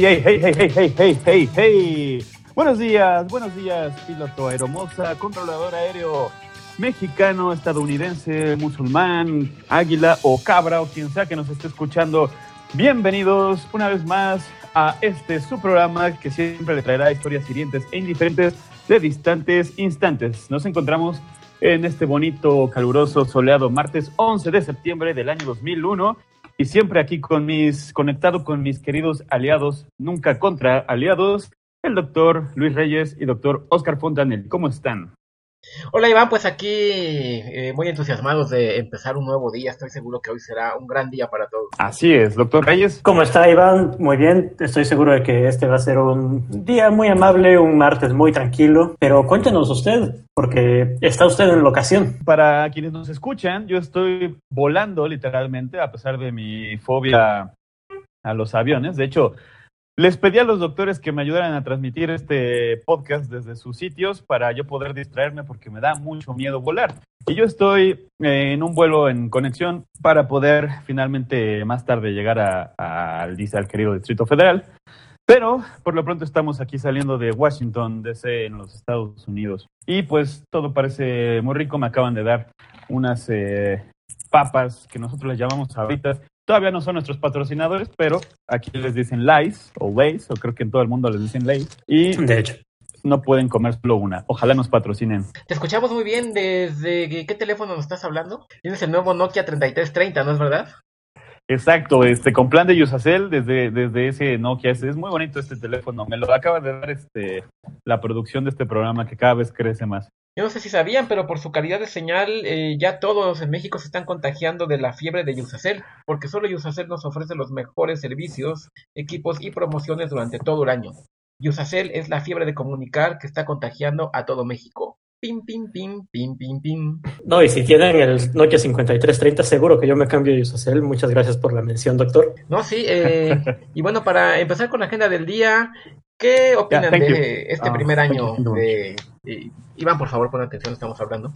hey, hey, hey, hey, hey, hey, hey. Buenos días, buenos días, piloto aeromoza, controlador aéreo mexicano, estadounidense, musulmán, águila o cabra o quien sea que nos esté escuchando. Bienvenidos una vez más a este su programa que siempre le traerá historias hirientes e indiferentes de distantes instantes. Nos encontramos en este bonito, caluroso, soleado martes 11 de septiembre del año 2001 y siempre aquí con mis, conectado con mis queridos aliados, nunca contra aliados, el doctor Luis Reyes y doctor Oscar Fontanel. ¿Cómo están? Hola Iván, pues aquí eh, muy entusiasmados de empezar un nuevo día. Estoy seguro que hoy será un gran día para todos. Así es, doctor Reyes. ¿Cómo está Iván? Muy bien, estoy seguro de que este va a ser un día muy amable, un martes muy tranquilo, pero cuéntenos usted, porque está usted en locación. Para quienes nos escuchan, yo estoy volando literalmente a pesar de mi fobia a los aviones. De hecho, les pedí a los doctores que me ayudaran a transmitir este podcast desde sus sitios para yo poder distraerme porque me da mucho miedo volar. Y yo estoy en un vuelo en conexión para poder finalmente más tarde llegar a- al, al querido Distrito Federal. Pero por lo pronto estamos aquí saliendo de Washington, D.C., en los Estados Unidos. Y pues todo parece muy rico. Me acaban de dar unas eh, papas que nosotros les llamamos ahorita. Todavía no son nuestros patrocinadores, pero aquí les dicen Lays o Lays, o creo que en todo el mundo les dicen Lays. Y De hecho, no pueden comer solo una. Ojalá nos patrocinen. Te escuchamos muy bien desde qué teléfono nos estás hablando. Tienes el nuevo Nokia 3330, ¿no es verdad? Exacto, este, con plan de Yusacel desde, desde ese Nokia. Es, es muy bonito este teléfono. Me lo acaba de dar este, la producción de este programa que cada vez crece más. Yo no sé si sabían, pero por su calidad de señal, eh, ya todos en México se están contagiando de la fiebre de Yusacel, porque solo Yusacel nos ofrece los mejores servicios, equipos y promociones durante todo el año. Yusacel es la fiebre de comunicar que está contagiando a todo México. Pim, pim, pim, pim, pim, pim. no, y si tienen el Nokia 5330, seguro que yo me cambio de Usacell. Muchas gracias por la mención, doctor. No, sí, eh, y bueno, para empezar con la agenda del día, ¿qué opinan thank you. de este Ah, primer año de... Iván, por favor, pon atención, estamos hablando.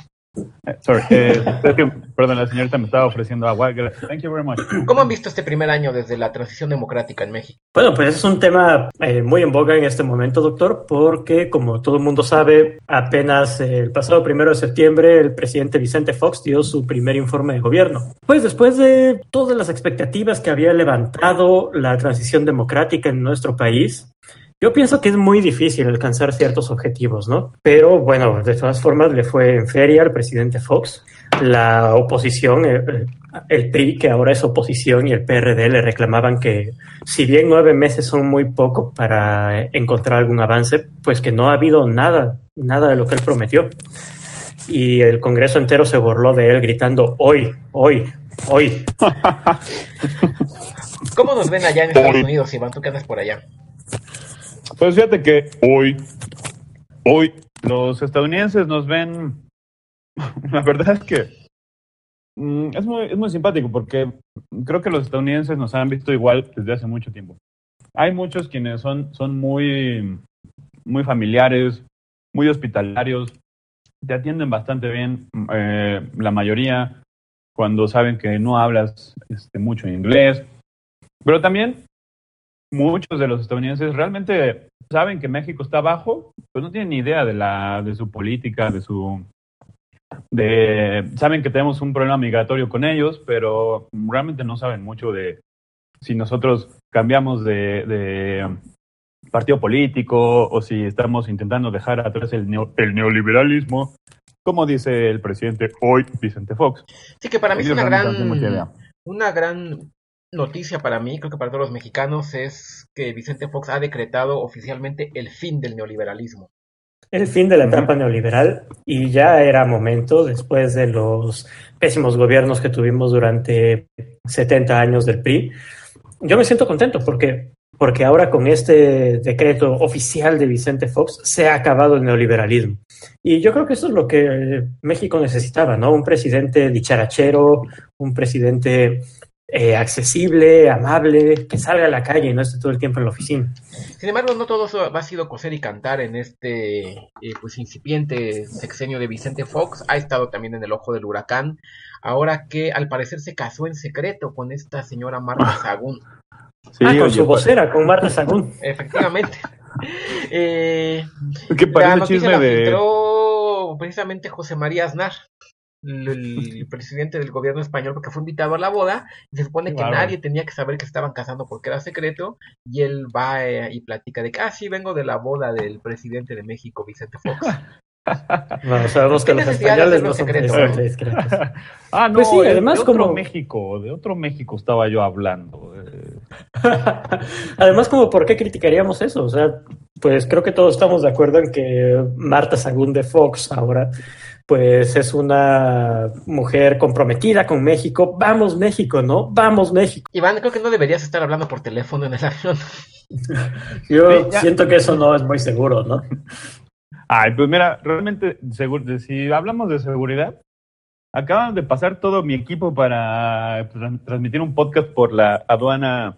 Eh, sorry, eh, es que, perdón, la señorita me estaba ofreciendo agua. Gracias. Thank you very much. ¿Cómo han visto este primer año desde la transición democrática en México? Bueno, pues es un tema eh, muy en boga en este momento, doctor, porque como todo el mundo sabe, apenas eh, el pasado primero de septiembre el presidente Vicente Fox dio su primer informe de gobierno. Pues después de todas las expectativas que había levantado la transición democrática en nuestro país, yo pienso que es muy difícil alcanzar ciertos objetivos, ¿no? Pero bueno, de todas formas le fue en feria al presidente Fox. La oposición, el PRI, que ahora es oposición, y el PRD le reclamaban que si bien nueve meses son muy poco para encontrar algún avance, pues que no ha habido nada, nada de lo que él prometió. Y el Congreso entero se burló de él gritando, hoy, hoy, hoy. ¿Cómo nos ven allá en Estados Unidos, Iván? ¿Tú qué andas por allá? Pues fíjate que hoy, hoy, los estadounidenses nos ven. La verdad es que mm, es muy, es muy simpático porque creo que los estadounidenses nos han visto igual desde hace mucho tiempo. Hay muchos quienes son, son muy, muy familiares, muy hospitalarios, te atienden bastante bien, eh, la mayoría, cuando saben que no hablas este, mucho inglés, pero también muchos de los estadounidenses realmente saben que México está abajo, pues no tienen ni idea de la de su política, de su de saben que tenemos un problema migratorio con ellos, pero realmente no saben mucho de si nosotros cambiamos de, de partido político o si estamos intentando dejar atrás el, neo- el neoliberalismo, como dice el presidente hoy, Vicente Fox. Sí, que para mí es una gran, una gran noticia para mí, creo que para todos los mexicanos, es que Vicente Fox ha decretado oficialmente el fin del neoliberalismo. el fin de la etapa neoliberal y ya era momento, después de los pésimos gobiernos que tuvimos durante 70 años del PRI, yo me siento contento porque, porque ahora con este decreto oficial de Vicente Fox se ha acabado el neoliberalismo. Y yo creo que eso es lo que México necesitaba, ¿no? Un presidente dicharachero, un presidente eh, accesible, amable, que salga a la calle y no esté todo el tiempo en la oficina. Sin embargo, no todo eso ha sido coser y cantar en este eh, pues incipiente sexenio de Vicente Fox. Ha estado también en el ojo del huracán. Ahora que al parecer se casó en secreto con esta señora Marta Sagún. Sí, ah, con su pues. vocera, con Marta Sagún. Efectivamente. eh, ¿Qué parece chisme de... precisamente José María Aznar, el presidente del gobierno español porque fue invitado a la boda y se supone que nadie tenía que saber que estaban casando porque era secreto y él va eh, y platica de que ah sí vengo de la boda del presidente de México Vicente Fox bueno, sabemos que los españoles no son secretos. ah, no, pues sí, además de otro como México, de otro México estaba yo hablando. además, como por qué criticaríamos eso, o sea, pues creo que todos estamos de acuerdo en que Marta Sagún de Fox ahora pues es una mujer comprometida con México. Vamos México, ¿no? Vamos México. Iván, creo que no deberías estar hablando por teléfono en el avión. Yo siento que eso no es muy seguro, ¿no? Ay, pues mira, realmente, si hablamos de seguridad, acaban de pasar todo mi equipo para transmitir un podcast por la aduana,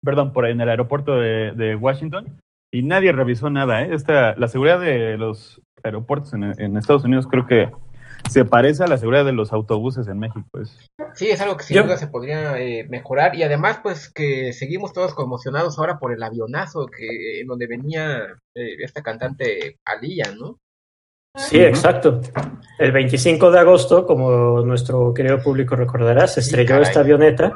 perdón, por en el aeropuerto de, Washington y nadie revisó nada. ¿eh? Esta, la seguridad de los aeropuertos en, Estados Unidos creo que se parece a la seguridad de los autobuses en México. Sí, es algo que sin duda se podría eh, mejorar y además pues que seguimos todos conmocionados ahora por el avionazo que en donde venía eh, esta cantante Alía, ¿no? Sí, exacto. El 25 de agosto, como nuestro querido público recordará, se estrelló esta avioneta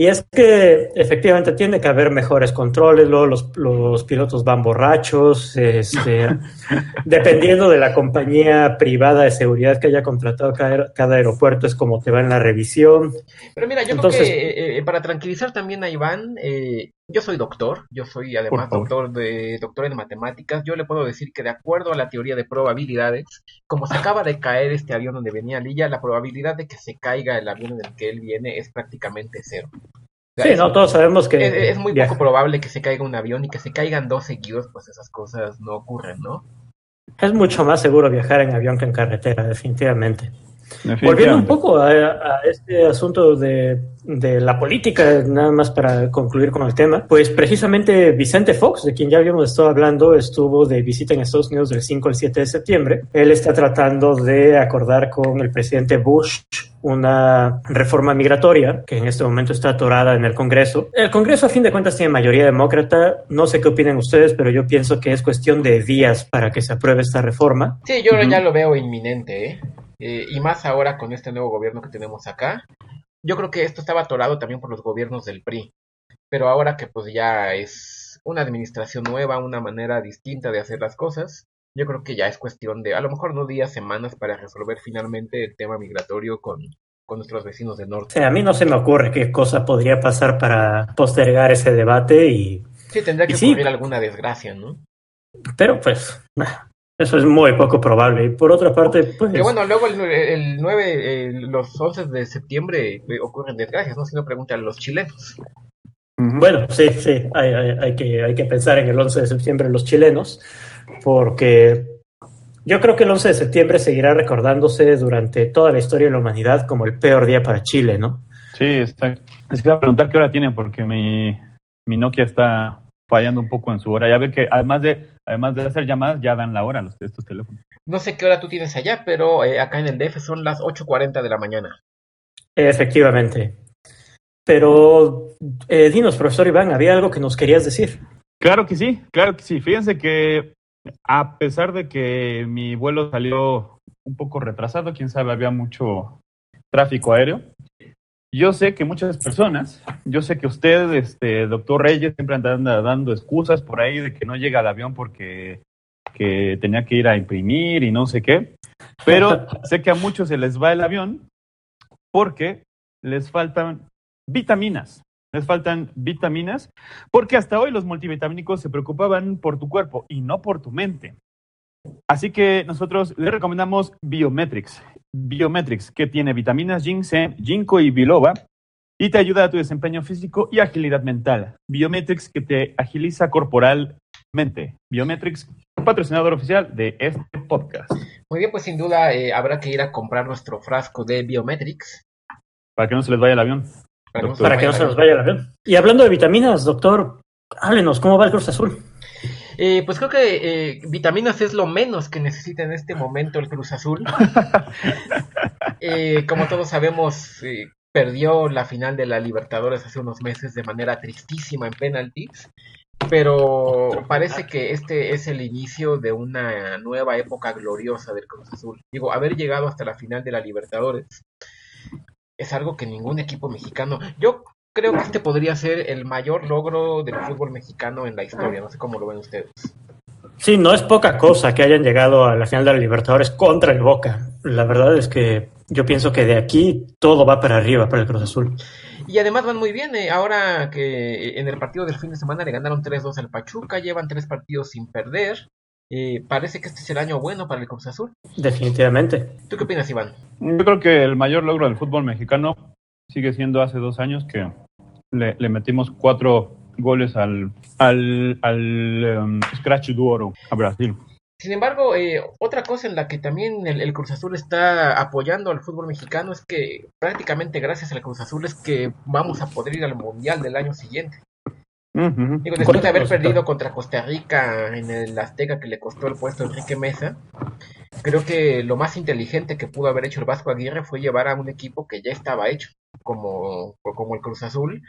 y es que efectivamente tiene que haber mejores controles, luego los, los pilotos van borrachos, este, dependiendo de la compañía privada de seguridad que haya contratado cada, cada, aeropuerto, es como te va en la revisión. Pero mira, yo creo que eh, eh, para tranquilizar también a Iván, eh, yo soy doctor, yo soy además doctor, de, doctor en matemáticas, yo le puedo decir que de acuerdo a la teoría de probabilidades, como se acaba de caer este avión donde venía Lilla, la probabilidad de que se caiga el avión en el que él viene es prácticamente cero. sí, no, todos sabemos que... Es, muy poco probable que se caiga un avión y que se caigan dos seguidos, pues esas cosas no ocurren, ¿no? Es mucho más seguro viajar en avión que en carretera, definitivamente. Volviendo un poco a, este asunto de, la política, nada más para concluir con el tema, pues precisamente Vicente Fox, de quien ya habíamos estado hablando, estuvo de visita en Estados Unidos del 5 al 7 de septiembre. Él está tratando de acordar con el presidente Bush una reforma migratoria que en este momento está atorada en el Congreso. El Congreso a fin de cuentas tiene mayoría demócrata. No sé qué opinan ustedes, pero yo pienso que es cuestión de días para que se apruebe esta reforma. Sí, yo ya lo veo inminente. ¿eh? Eh, y más ahora con este nuevo gobierno que tenemos acá. Yo creo que esto estaba atorado también por los gobiernos del PRI, pero ahora que pues ya es una administración nueva, una manera distinta de hacer las cosas, yo creo que ya es cuestión de a lo mejor no días, semanas para resolver finalmente el tema migratorio con, con nuestros vecinos del norte. a mí no se me ocurre qué cosa podría pasar para postergar ese debate y... Sí, tendría que ocurrir alguna desgracia, ¿no? Pero pues, eso es muy poco probable. Y por otra parte, pues... Pero bueno, luego el, 9, los 11 de septiembre eh, ocurren desgracias, ¿no? Si no preguntan a los chilenos. Bueno, sí, sí, hay, hay, que, hay que pensar en el 11 de septiembre los chilenos, porque yo creo que el 11 de septiembre seguirá recordándose durante toda la historia de la humanidad como el peor día para Chile, ¿no? Sí, está. Les a preguntar qué hora tienen, porque mi, mi Nokia está fallando un poco en su hora. Ya ve que además de, además de hacer llamadas, ya dan la hora los, estos teléfonos. No sé qué hora tú tienes allá, pero eh, acá en el DF son las 8.40 de la mañana. Efectivamente. Pero eh, dinos, profesor Iván, ¿había algo que nos querías decir? Claro que sí, claro que sí. Fíjense que a pesar de que mi vuelo salió un poco retrasado, quién sabe, había mucho tráfico aéreo, yo sé que muchas personas, yo sé que usted, este, doctor Reyes, siempre anda dando excusas por ahí de que no llega al avión porque que tenía que ir a imprimir y no sé qué, pero sé que a muchos se les va el avión porque les faltan vitaminas. Les faltan vitaminas porque hasta hoy los multivitamínicos se preocupaban por tu cuerpo y no por tu mente. Así que nosotros le recomendamos Biometrics. Biometrics, que tiene vitaminas ginseng, ginkgo y biloba, y te ayuda a tu desempeño físico y agilidad mental. Biometrics que te agiliza corporalmente. Biometrics, patrocinador oficial de este podcast. Muy bien, pues sin duda eh, habrá que ir a comprar nuestro frasco de Biometrics. Para que no se les vaya el avión. Para, no se Para nos que no se nos vaya el avión. Y hablando de vitaminas, doctor, háblenos, ¿cómo va el Cruz Azul? Eh, pues creo que eh, vitaminas es lo menos que necesita en este momento el Cruz Azul. Eh, como todos sabemos, eh, perdió la final de la Libertadores hace unos meses de manera tristísima en penaltis. Pero parece que este es el inicio de una nueva época gloriosa del Cruz Azul. Digo, haber llegado hasta la final de la Libertadores es algo que ningún equipo mexicano. Yo creo que este podría ser el mayor logro del fútbol mexicano en la historia. No sé cómo lo ven ustedes. Sí, no es poca cosa que hayan llegado a la final de la Libertadores contra el Boca. La verdad es que yo pienso que de aquí todo va para arriba para el Cruz Azul. Y además van muy bien. eh, ahora que en el partido del fin de semana le ganaron 3-2 al Pachuca, llevan tres partidos sin perder. eh, parece que este es el año bueno para el Cruz Azul. Definitivamente. ¿Tú qué opinas, Iván? Yo creo que el mayor logro del fútbol mexicano sigue siendo hace dos años que le, le metimos cuatro goles al, al, al em, Scratch Duoro a Brasil. Sin embargo, eh, otra cosa en la que también el, el Cruz Azul está apoyando al fútbol mexicano es que prácticamente gracias al Cruz Azul es que vamos a poder ir al Mundial del año siguiente. Digo, después de haber perdido contra Costa Rica en el Azteca que le costó el puesto a Enrique Mesa, creo que lo más inteligente que pudo haber hecho el Vasco Aguirre fue llevar a un equipo que ya estaba hecho, como, como el Cruz Azul.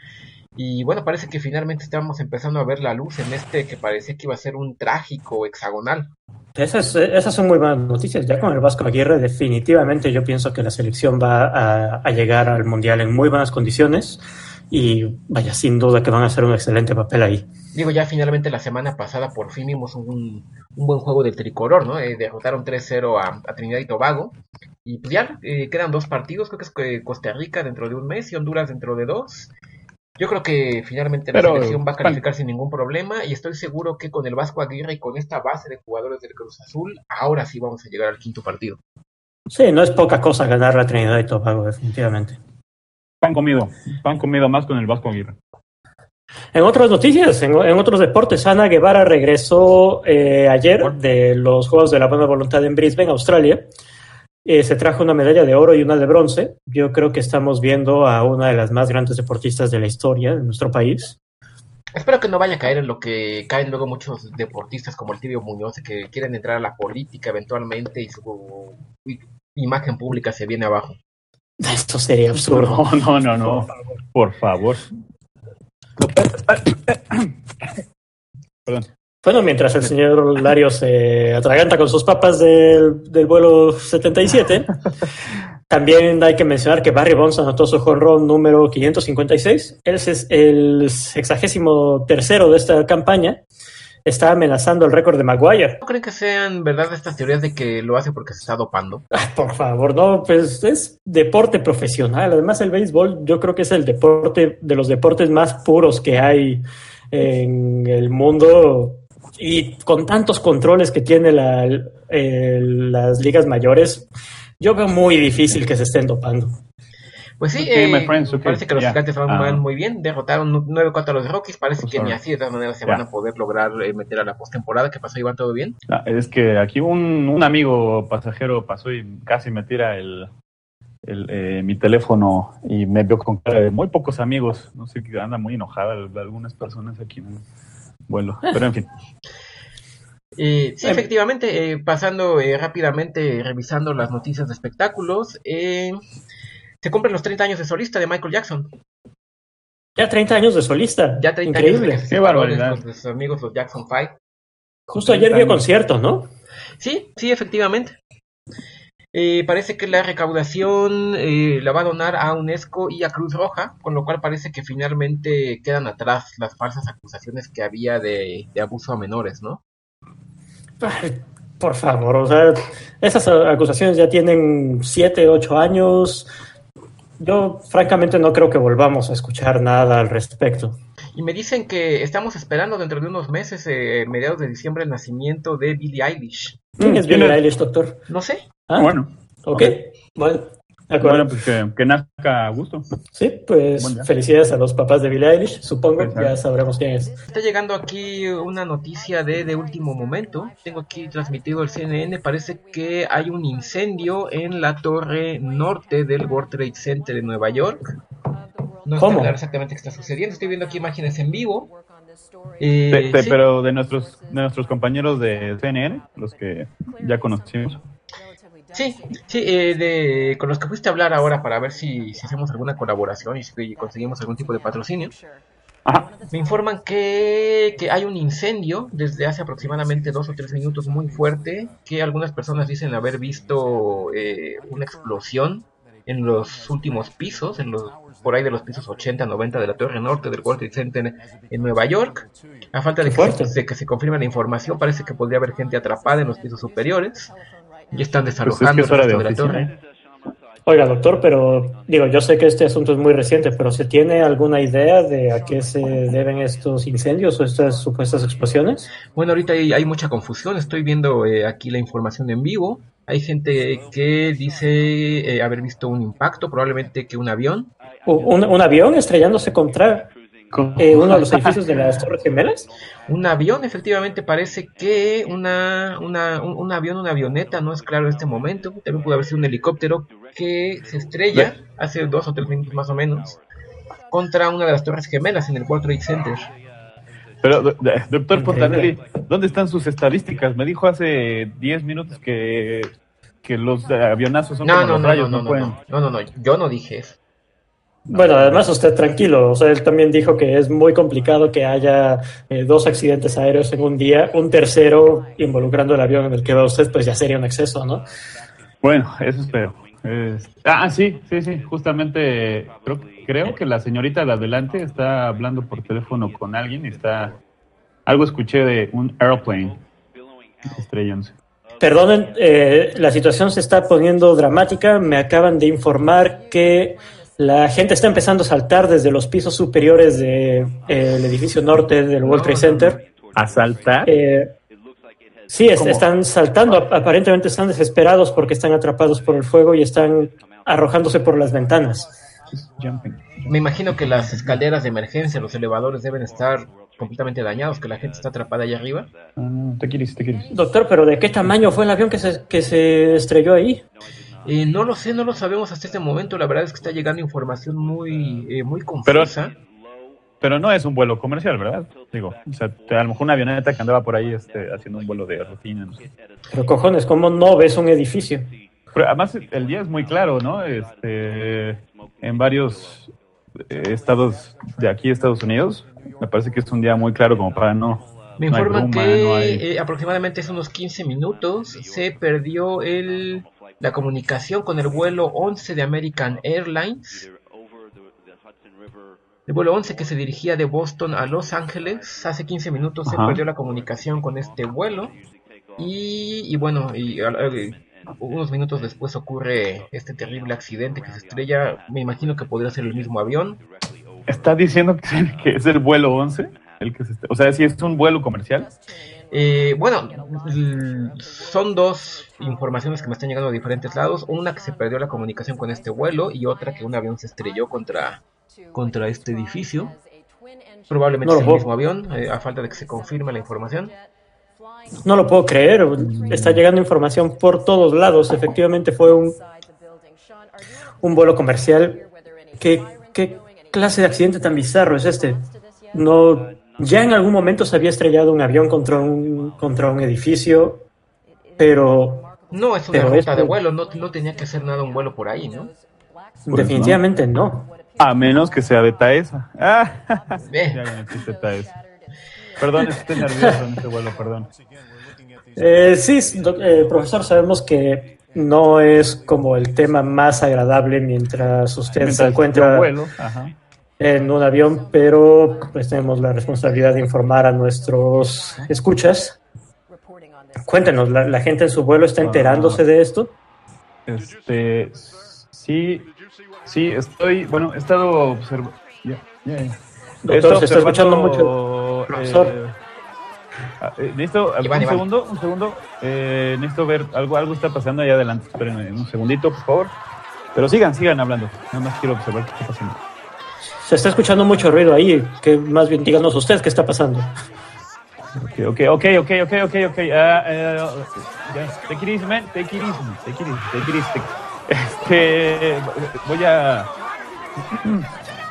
Y bueno, parece que finalmente estamos empezando a ver la luz en este que parecía que iba a ser un trágico hexagonal. Esas, esas son muy buenas noticias. Ya con el Vasco Aguirre, definitivamente yo pienso que la selección va a, a llegar al Mundial en muy buenas condiciones y vaya, sin duda que van a hacer un excelente papel ahí. Digo, ya finalmente la semana pasada por fin vimos un, un buen juego del tricolor, ¿no? Eh, derrotaron 3-0 a, a Trinidad y Tobago. Y pues ya eh, quedan dos partidos, creo que es Costa Rica dentro de un mes y Honduras dentro de dos. Yo creo que finalmente la Pero, selección va a calificar sin ningún problema y estoy seguro que con el Vasco Aguirre y con esta base de jugadores del Cruz Azul, ahora sí vamos a llegar al quinto partido. Sí, no es poca cosa ganar la Trinidad y Tobago, definitivamente. Pan comido, pan comido más con el Vasco Aguirre. En otras noticias, en, en otros deportes, Ana Guevara regresó eh, ayer de los Juegos de la Buena Voluntad en Brisbane, Australia. Eh, se trajo una medalla de oro y una de bronce. Yo creo que estamos viendo a una de las más grandes deportistas de la historia de nuestro país. Espero que no vaya a caer en lo que caen luego muchos deportistas como el Tibio Muñoz, que quieren entrar a la política eventualmente y su imagen pública se viene abajo. Esto sería absurdo. No, no, no, no. Por favor. Perdón. Bueno, mientras el señor Lario se atraganta con sus papas del, del vuelo 77, también hay que mencionar que Barry Bonds anotó su jonrón número 556. Él es el sexagésimo tercero de esta campaña. Está amenazando el récord de Maguire. ¿No creen que sean verdad estas teorías de que lo hace porque se está dopando? Ay, por favor, no, pues es deporte profesional. Además, el béisbol yo creo que es el deporte de los deportes más puros que hay en el mundo y con tantos controles que tiene la, las ligas mayores, yo veo muy difícil que se estén dopando. Pues sí, eh, friends, parece que los gigantes van, Ah. van muy bien, derrotaron 9-4 a los Rockies, parece Pues que ni así de todas maneras se van a poder lograr eh, meter a la postemporada. ¿Qué pasó, Iván? ¿Todo bien? Ah, Es que aquí un, un amigo pasajero pasó y casi me tira el, el, eh, mi teléfono y me vio con cara de muy pocos amigos. No sé, que anda muy enojada algunas personas aquí el vuelo. Pero en fin. Eh, sí, efectivamente, eh, pasando eh, rápidamente, revisando las noticias de espectáculos, eh, se cumplen los 30 años de solista de Michael Jackson. Ya 30 años de solista. Ya 30 Increíble. años de Qué barbaridad. de sus amigos, los Jackson 5. Justo ayer 30 vio conciertos, ¿no? Sí, sí, efectivamente. Eh, parece que la recaudación eh, la va a donar a UNESCO y a Cruz Roja, con lo cual parece que finalmente quedan atrás las falsas acusaciones que había de, de abuso a menores, ¿no? Ay, Por favor, o sea, esas acusaciones ya tienen 7, 8 años. Yo francamente no creo que volvamos a escuchar nada al respecto. Y me dicen que estamos esperando dentro de unos meses, eh, mediados de diciembre, el nacimiento de Billie Eilish. ¿Quién Mm, es ¿quién Billie? Eilish, doctor? No sé, ¿Ah? Bueno, Ok, bueno. De acuerdo. Bueno, pues que, que nazca a gusto. Sí, pues Buen día. felicidades a los papás de Billie Eilish, supongo, Exacto. ya sabremos quién es. Está llegando aquí una noticia de, de último momento. Tengo aquí transmitido el CNN. Parece que hay un incendio en la torre norte del World Trade Center en Nueva York. No ¿Cómo? claro exactamente qué está sucediendo. Estoy viendo aquí imágenes en vivo. Eh, De- de- sí. Pero de nuestros, de nuestros compañeros de CNN, los que ya conocimos. Sí, sí, eh, de, con los que fuiste a hablar ahora para ver si, si hacemos alguna colaboración y si conseguimos algún tipo de patrocinio. Ajá. Me informan que, que hay un incendio desde hace aproximadamente dos o tres minutos muy fuerte, que algunas personas dicen haber visto eh, una explosión en los últimos pisos, en los por ahí de los pisos 80, 90 de la Torre Norte del World Trade Center en Nueva York. A falta de que, de que se confirme la información, parece que podría haber gente atrapada en los pisos superiores. Y están Pues es que desalojando de la torre. oficina. Oiga, doctor, pero digo, yo sé que este asunto es muy reciente, pero ¿se tiene alguna idea de a qué se deben estos incendios o estas supuestas explosiones? Bueno, ahorita hay, hay mucha confusión. Estoy viendo eh, aquí la información en vivo. Hay gente que dice eh, haber visto un impacto, probablemente que un avión. ¿U- ¿Un, un avión estrellándose contra eh, uno de los edificios de las Torres Gemelas? Un avión, efectivamente, parece que una, una, un, un avión, una avioneta, no es claro en este momento. También puede haber sido un helicóptero que se estrella hace dos o tres minutos más o menos contra una de las torres gemelas en el World Trade Center. Pero, doctor. Portanelli, ¿dónde están sus estadísticas? Me dijo hace 10 minutos que, que los avionazos son No, como no, los no, rayos, no, no, no, pueden. no, no, no, no, yo no dije eso. Bueno, además usted tranquilo, o sea, él también dijo que es muy complicado que haya eh, dos accidentes aéreos en un día, un tercero involucrando el avión en el que va usted, pues ya sería un exceso, ¿no? Bueno, eso espero. Es- Ah, sí, sí, sí, justamente creo, creo que la señorita de adelante está hablando por teléfono con alguien y está... Algo escuché de un airplane estrellándose. Perdonen, eh, la situación se está poniendo dramática. Me acaban de informar que la gente está empezando a saltar desde los pisos superiores del edificio norte del World Trade Center. ¿Asaltar? Eh, sí, están saltando. Ap- Aparentemente están desesperados porque están atrapados por el fuego y están arrojándose por las ventanas. Me imagino que las escaleras de emergencia, los elevadores deben estar completamente dañados, que la gente está atrapada allá arriba. Ah, te quieres, te quieres. Doctor, pero ¿de qué tamaño fue el avión que se, que se estrelló ahí? Eh, no lo sé, no lo sabemos hasta este momento. La verdad es que está llegando información muy, eh, muy confusa. Pero no es un vuelo comercial, ¿verdad? Digo, o sea, a lo mejor una avioneta que andaba por ahí este, haciendo un vuelo de rutina. No. Pero cojones, ¿cómo no ves un edificio? Pero además el día es muy claro, ¿no? Este, en varios eh, estados de aquí, Estados Unidos, me parece que es un día muy claro como para no... Me informan bruma, que no hay- eh, aproximadamente hace unos 15 minutos se perdió el, la comunicación con el vuelo 11 de American Airlines. El vuelo 11 que se dirigía de Boston a Los Ángeles. Hace 15 minutos se Ajá. perdió la comunicación con este vuelo. Y, y bueno, y, unos minutos después ocurre este terrible accidente que se estrella. Me imagino que podría ser el mismo avión. ¿Está diciendo que, es el vuelo 11? El que se o sea, si es un vuelo comercial. Eh, bueno, l- son dos informaciones que me están llegando de diferentes lados. Una que se perdió la comunicación con este vuelo y otra que un avión se estrelló contra, contra este edificio. Probablemente No lo es el mismo avión, eh, a falta de que se confirme la información. No lo puedo creer. Está llegando información por todos lados. Efectivamente fue un, un vuelo comercial. ¿Qué, ¿Qué clase de accidente tan bizarro es este? No, ya en algún momento se había estrellado un avión contra un, contra un edificio, pero No, es una Pero ruta esto- de vuelo, no, no tenía que ser nada un vuelo por ahí, ¿no? definitivamente no. A menos que sea de Taesa. Ah, Eh, ya me Taesa. Perdón, estoy nervioso en este vuelo, perdón. Eh, sí, do- eh, profesor, sabemos que no es como el tema más agradable mientras usted se Mientras encuentra yo vuelo, ajá. En un avión, pero pues tenemos la responsabilidad de informar a nuestros escuchas. Cuéntenos, ¿la, la gente en su vuelo está enterándose de esto? Este, sí, sí, estoy, bueno, he estado observando. Doctor, se está escuchando mucho. Profesor. eh, ah, eh, un Iván. segundo, un segundo. Eh, necesito ver, algo, algo está pasando allá adelante. Espérenme un segundito, por favor. Pero sigan, sigan hablando. Nada más quiero observar qué está pasando. Se está escuchando mucho ruido ahí, que más bien díganos ustedes qué está pasando. Ok, ok, ok, ok, ok, ok, ok. eh, ya, Take it easy, man. Take it easy. Take it easy. Take it easy. Este, voy a,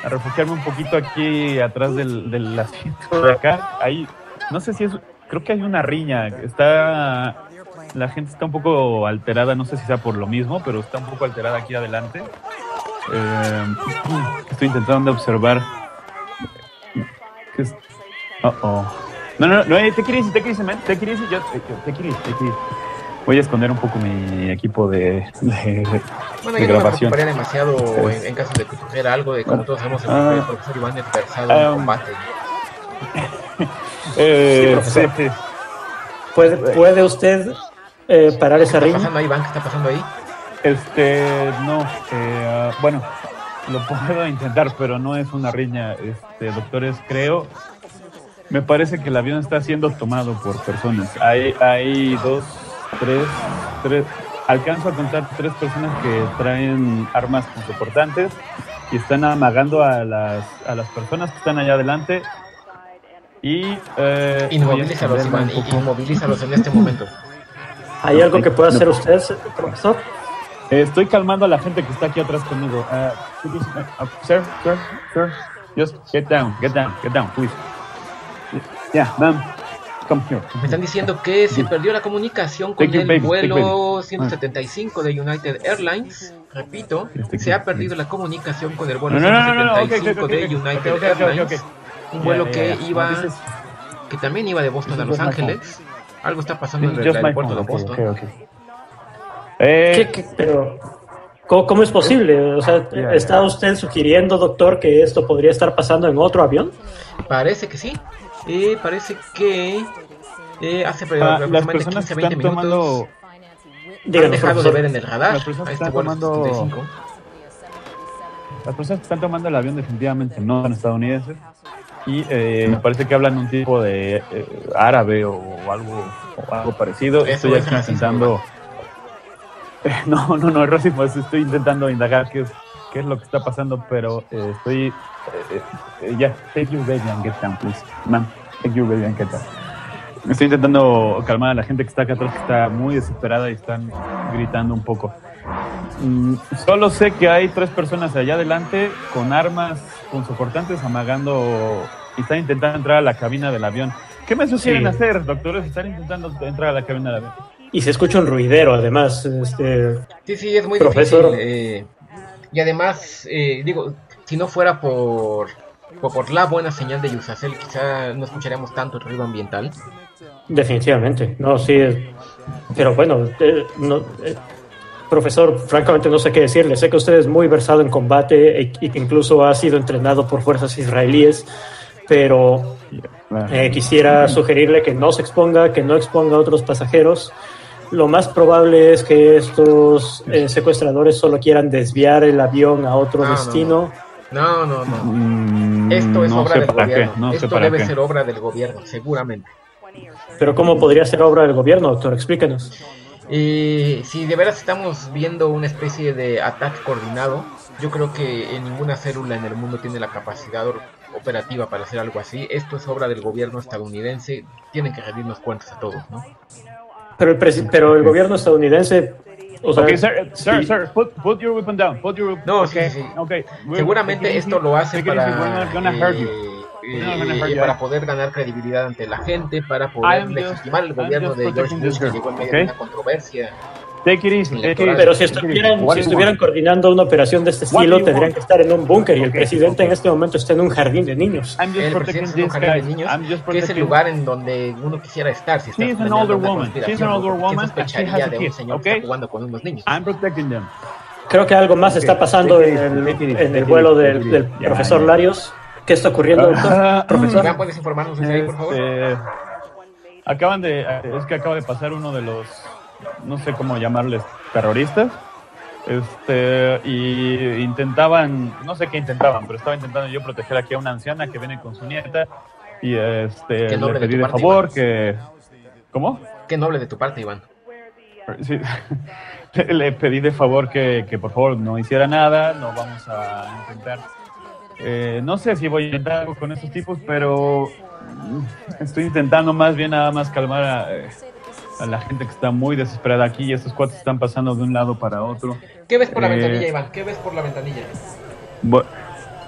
a refugiarme un poquito aquí atrás del, del asiento de acá. Ahí, no sé si es, creo que hay una riña. Está, la gente está un poco alterada. No sé si sea por lo mismo, pero está un poco alterada aquí adelante. Eh, estoy intentando observar. ¿Qué es? Uh oh. No, no, no, eh, te quieres, te quieres, man, te quieres, yo, te, te quieres, te quieres. Voy a esconder un poco mi equipo de, de, Bueno, de yo no me grabación. demasiado en, en caso de que tuviera algo de como todos sabemos el Ah. profesor Iván es versado en Ah, combate. Eh, Sí, profesor. sí, sí. ¿Puede, puede usted eh, parar ¿Qué esa está riña? pasando ahí, Iván? ¿Qué está pasando ahí? Este, no, eh, ah, bueno, lo puedo intentar, pero no es una riña. Este, doctores, creo, me parece que el avión está siendo tomado por personas. Hay, hay dos, tres, tres, alcanzo a contar tres personas que traen armas soportantes y están amagando a las, a las personas que están allá adelante. Y eh, Inmovilízalos, Iván, inmovilízalos en este momento. ¿Hay algo que pueda hacer usted, profesor? Estoy calmando a la gente que está aquí atrás conmigo. Uh, could you- uh, sir, sir, sir, just get down, get down, get down, please. Yeah, ma'am, come here. Me están diciendo que se perdió la comunicación con el vuelo baby. 175 de United Airlines. Repito, se ha perdido la comunicación con el vuelo No, no, no, no, no, ok, ok, 175 ok, de United Airlines. Un vuelo que iba, que también iba de Boston a Los Ángeles. Algo está pasando en el aeropuerto de Boston. Eh, ¿Qué- qué- pero, ¿cómo, cómo es posible? O sea, ¿está usted sugiriendo, doctor, que esto podría estar pasando en otro avión? Parece que sí. Eh, parece que eh, hace ah, las personas 15, que 20 están minutos tomando, han dejado de ver en el radar Las personas este tomando- 75. las personas que están tomando el avión definitivamente no son estadounidenses y eh, me parece que hablan un tipo de eh, árabe o algo, o algo parecido. Eso Estoy es aquí racismo, intentando... Eh, no, no, no es racismo, es- estoy intentando indagar qué es, qué es lo que está pasando, pero eh, estoy... eh, eh, Ya, take your baby and get down, please. Ma'am, take your baby and get down. Estoy intentando calmar a la gente que está acá atrás, que está muy desesperada y están gritando un poco. Mm, Solo sé que hay tres personas allá adelante con armas, con soportantes, amagando y están intentando entrar a la cabina del avión. ¿Qué me sugieren Sí. hacer, doctores? Están intentando entrar a la cabina del avión. Y se escucha un ruidero, además. Este, Sí, sí, es muy Profesor. difícil. eh, y además, eh, digo, si no fuera por, por, por la buena señal de Yusacel, quizá no escucharíamos tanto el ruido ambiental. definitivamente, no, sí. es- Pero bueno, eh, no, eh, profesor, francamente no sé qué decirle. Sé que usted es muy versado en combate e- y que incluso ha sido entrenado por fuerzas israelíes, pero Eh, quisiera sugerirle que no se exponga, que no exponga a otros pasajeros. Lo más probable es que estos eh, secuestradores solo quieran desviar el avión a otro No, no, destino. No, no, no. Mm, Esto es no obra del gobierno. qué, no sé Esto debe qué. ser obra del gobierno, seguramente. Pero ¿cómo podría ser obra del gobierno, doctor? Explíquenos. Eh, si de veras estamos viendo una especie de ataque coordinado, yo creo que en ninguna célula en el mundo tiene la capacidad operativa para hacer algo así. Esto es obra del gobierno estadounidense. Tienen que rendirnos cuentas a todos, ¿no? Pero el, pero el gobierno estadounidense, o sea, Ok, sir, sir, sí. sir, put, put your weapon down. Put your weapon No, okay, sí, sí, okay. Seguramente esto lo hace para, eh, We're not gonna hurt you. para poder ganar credibilidad ante la gente, para poder legitimar el gobierno de George Bush que girl, llegó en medio okay? de una controversia. Take it easy. take it easy, pero si estuvieran, si estuvieran coordinando una operación de este estilo, tendrían want? que estar en un búnker y el presidente en este momento está en un jardín de niños. I'm just El protecting this jardín de guy. niños, I'm just que es el protecting- lugar en donde uno quisiera estar si está She's an older woman. She's an older porque ¿quién woman she has a de un kid, señor que okay? está jugando con unos niños? I'm protecting them. Creo que algo más está pasando en el, en el vuelo del, del profesor. Larios. ¿Qué está ocurriendo, doctor? Ah, Profesor. Iván, ¿puedes informarnos desde ahí, por favor? Este, acaban de, es que acaba de pasar uno de los, no sé cómo llamarles, terroristas. Este, y intentaban, no sé qué intentaban, pero estaba intentando yo proteger aquí a una anciana que viene con su nieta. Y este, le pedí de favor Iván. que. ¿Cómo? Qué noble de tu parte, Iván. Sí. le pedí de favor que, que por favor no hiciera nada, no vamos a intentar. eh, no sé si voy a intentar algo con estos tipos, pero estoy intentando más bien nada más calmar a, eh, a la gente que está muy desesperada aquí y estos cuatro están pasando de un lado para otro. ¿Qué ves por la Eh, ventanilla, Iván? ¿Qué ves por la ventanilla?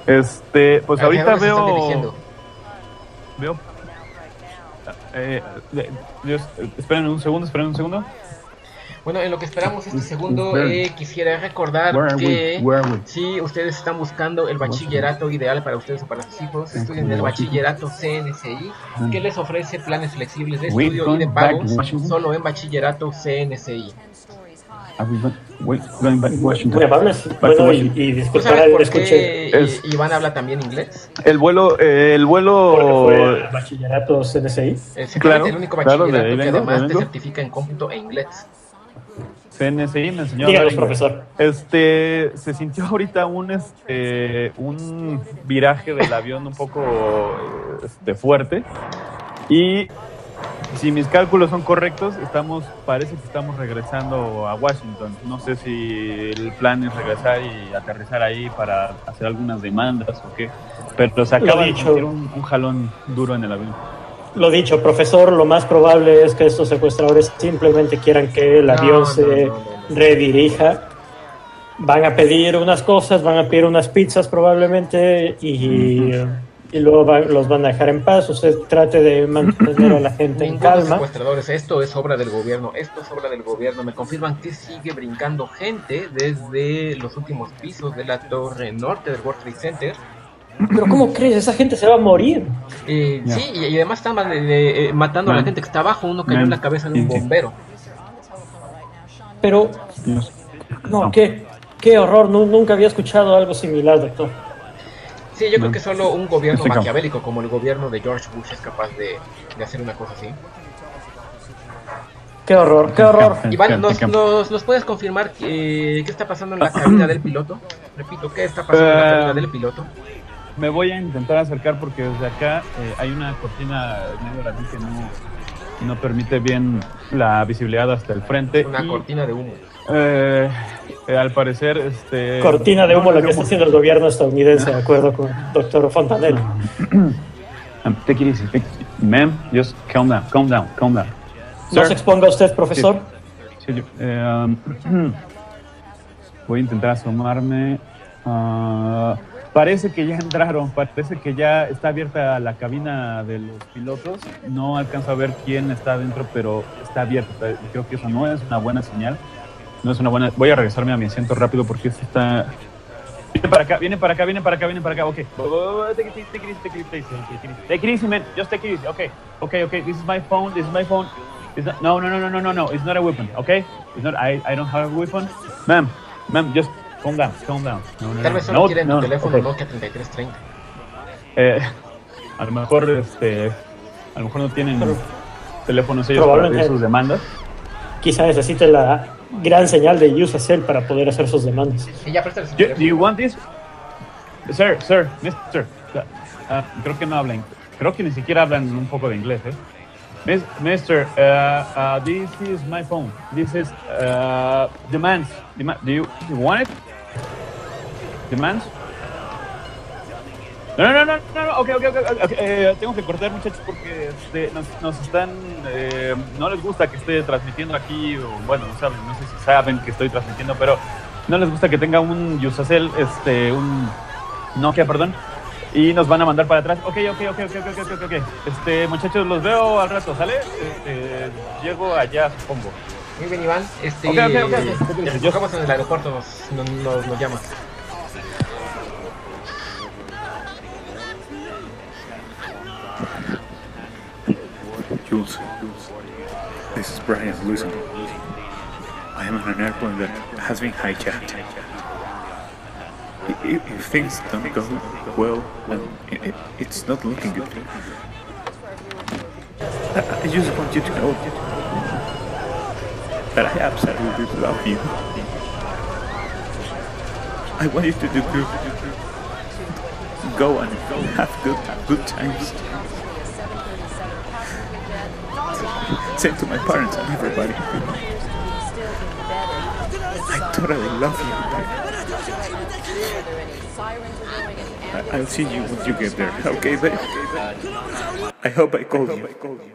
Este, pues ¿Hacia ahorita veo, veo. eh, Dios, esperen un segundo, esperen un segundo. Bueno, en lo que esperamos este segundo, eh, quisiera recordar que si ustedes están buscando el bachillerato ideal para ustedes o para sus hijos, estudien el bachillerato CNCI, que les ofrece planes flexibles de estudio y de pagos solo en bachillerato CNCI. Muy amables. Bueno, y, y ¿Tú disculpar escuche. Iván habla también inglés? El vuelo, eh, el vuelo. fue el bachillerato CNCI. Es Claro, el único claro, bachillerato que además te certifica en cómputo e inglés. CNCI me enseñó. Díganos, profesor. Este, se sintió ahorita un, este, un viraje del avión un poco este, fuerte. Y si mis cálculos son correctos, estamos, parece que estamos regresando a Washington. No sé si el plan es regresar y aterrizar ahí para hacer algunas demandas o qué. Pero se acaba de sentir un, un jalón duro en el avión. Lo dicho, profesor, lo más probable es que estos secuestradores simplemente quieran que el avión no, se no, no, no. redirija. Van a pedir unas cosas, van a pedir unas pizzas probablemente y, y luego los van a dejar en paz. Usted trate de mantener a la gente en calma. secuestradores, esto es obra del gobierno, esto es obra del gobierno. Me confirman que sigue brincando gente desde los últimos pisos de la torre norte del World Trade Center. Pero ¿cómo crees? Esa gente se va a morir. Eh. Sí, y, y además están eh, eh, matando a la gente que está abajo. Uno cayó Man. en la cabeza de un bombero. Pero, no, qué, qué horror. Nu- nunca había escuchado algo similar, doctor. Sí, yo creo que solo un gobierno maquiavélico como el gobierno de George Bush es capaz de, de hacer una cosa así. Qué horror, qué horror. Iván, ¿nos, nos, nos puedes confirmar eh, qué está pasando en la cabina del piloto? Repito, ¿qué está pasando en la Eh, cabina del piloto? Me voy a intentar acercar porque desde acá eh, hay una cortina grande que no, no permite bien la visibilidad hasta el frente. Una y, cortina de humo. eh, eh, al parecer, este. Cortina de humo, lo que está haciendo el gobierno estadounidense, de acuerdo con doctor Fontanelli. Um, take it easy. take- Ma'am, just calm down, calm down, calm down. No Sir. se exponga usted, profesor. Sí, yo- eh, um, voy a intentar asomarme. Ah, parece que ya entraron, parece que ya está abierta la cabina de los pilotos. No alcanzo a ver quién está adentro, pero está abierta. Creo que eso no es una buena señal. No es una buena. Voy a regresarme a mi asiento rápido porque esto está. Viene para acá, viene para acá, viene para acá, viene para acá. Ok. Take it easy, man. Just take it easy. Okay. Okay, okay. This is my phone. This is my phone. No, no, no, no, no, no, no. It's not a weapon. Okay. It's not. I, I don't have a weapon. Ma'am, ma'am, just calm down, calm down. No, no, Tal vez solo No, quieren no, teléfono ok. Nokia 3330. Eh, a lo mejor, este, a lo mejor no tienen teléfonos ellos para pedir sus demandas. Quizá necesite la gran señal de Usacell para poder hacer sus demandas. Ya Do, you want this? Sir, sir, mister. Ah, creo que no hablan. Creo que ni siquiera hablan un poco de inglés, ¿eh? Mis- Mister, uh, uh, this is my phone. This is uh, demands. Dema- do you, you want it? Demands? No, no, no, no, no, ok, ok, ok, ok, ok, eh, tengo que cortar muchachos porque este, nos, nos están, eh, no les gusta que esté transmitiendo aquí, o bueno, no saben, no sé si saben que estoy transmitiendo, pero no les gusta que tenga un Usacell, este, un Nokia, perdón, y nos van a mandar para atrás. Ok, ok, ok, ok, ok, ok, ok. Este, muchachos, los veo al rato, ¿sale? Este, llego allá, supongo. Muy bien, Iván. Este, Ok, ok, ok, ok. Te recogemos en el aeropuerto, nos, nos, nos, nos llamas. Jules, this is Brian Luzon. I am on an airplane that has been hijacked. I- i- If things don't go well, and i- i- it's not looking good. I I just want you to know that I absolutely love you. I want you to do good. Go and have good good times. Same to my parents and everybody. I totally love you. I- I'll see you once you get there. Okay, babe? I hope I called you.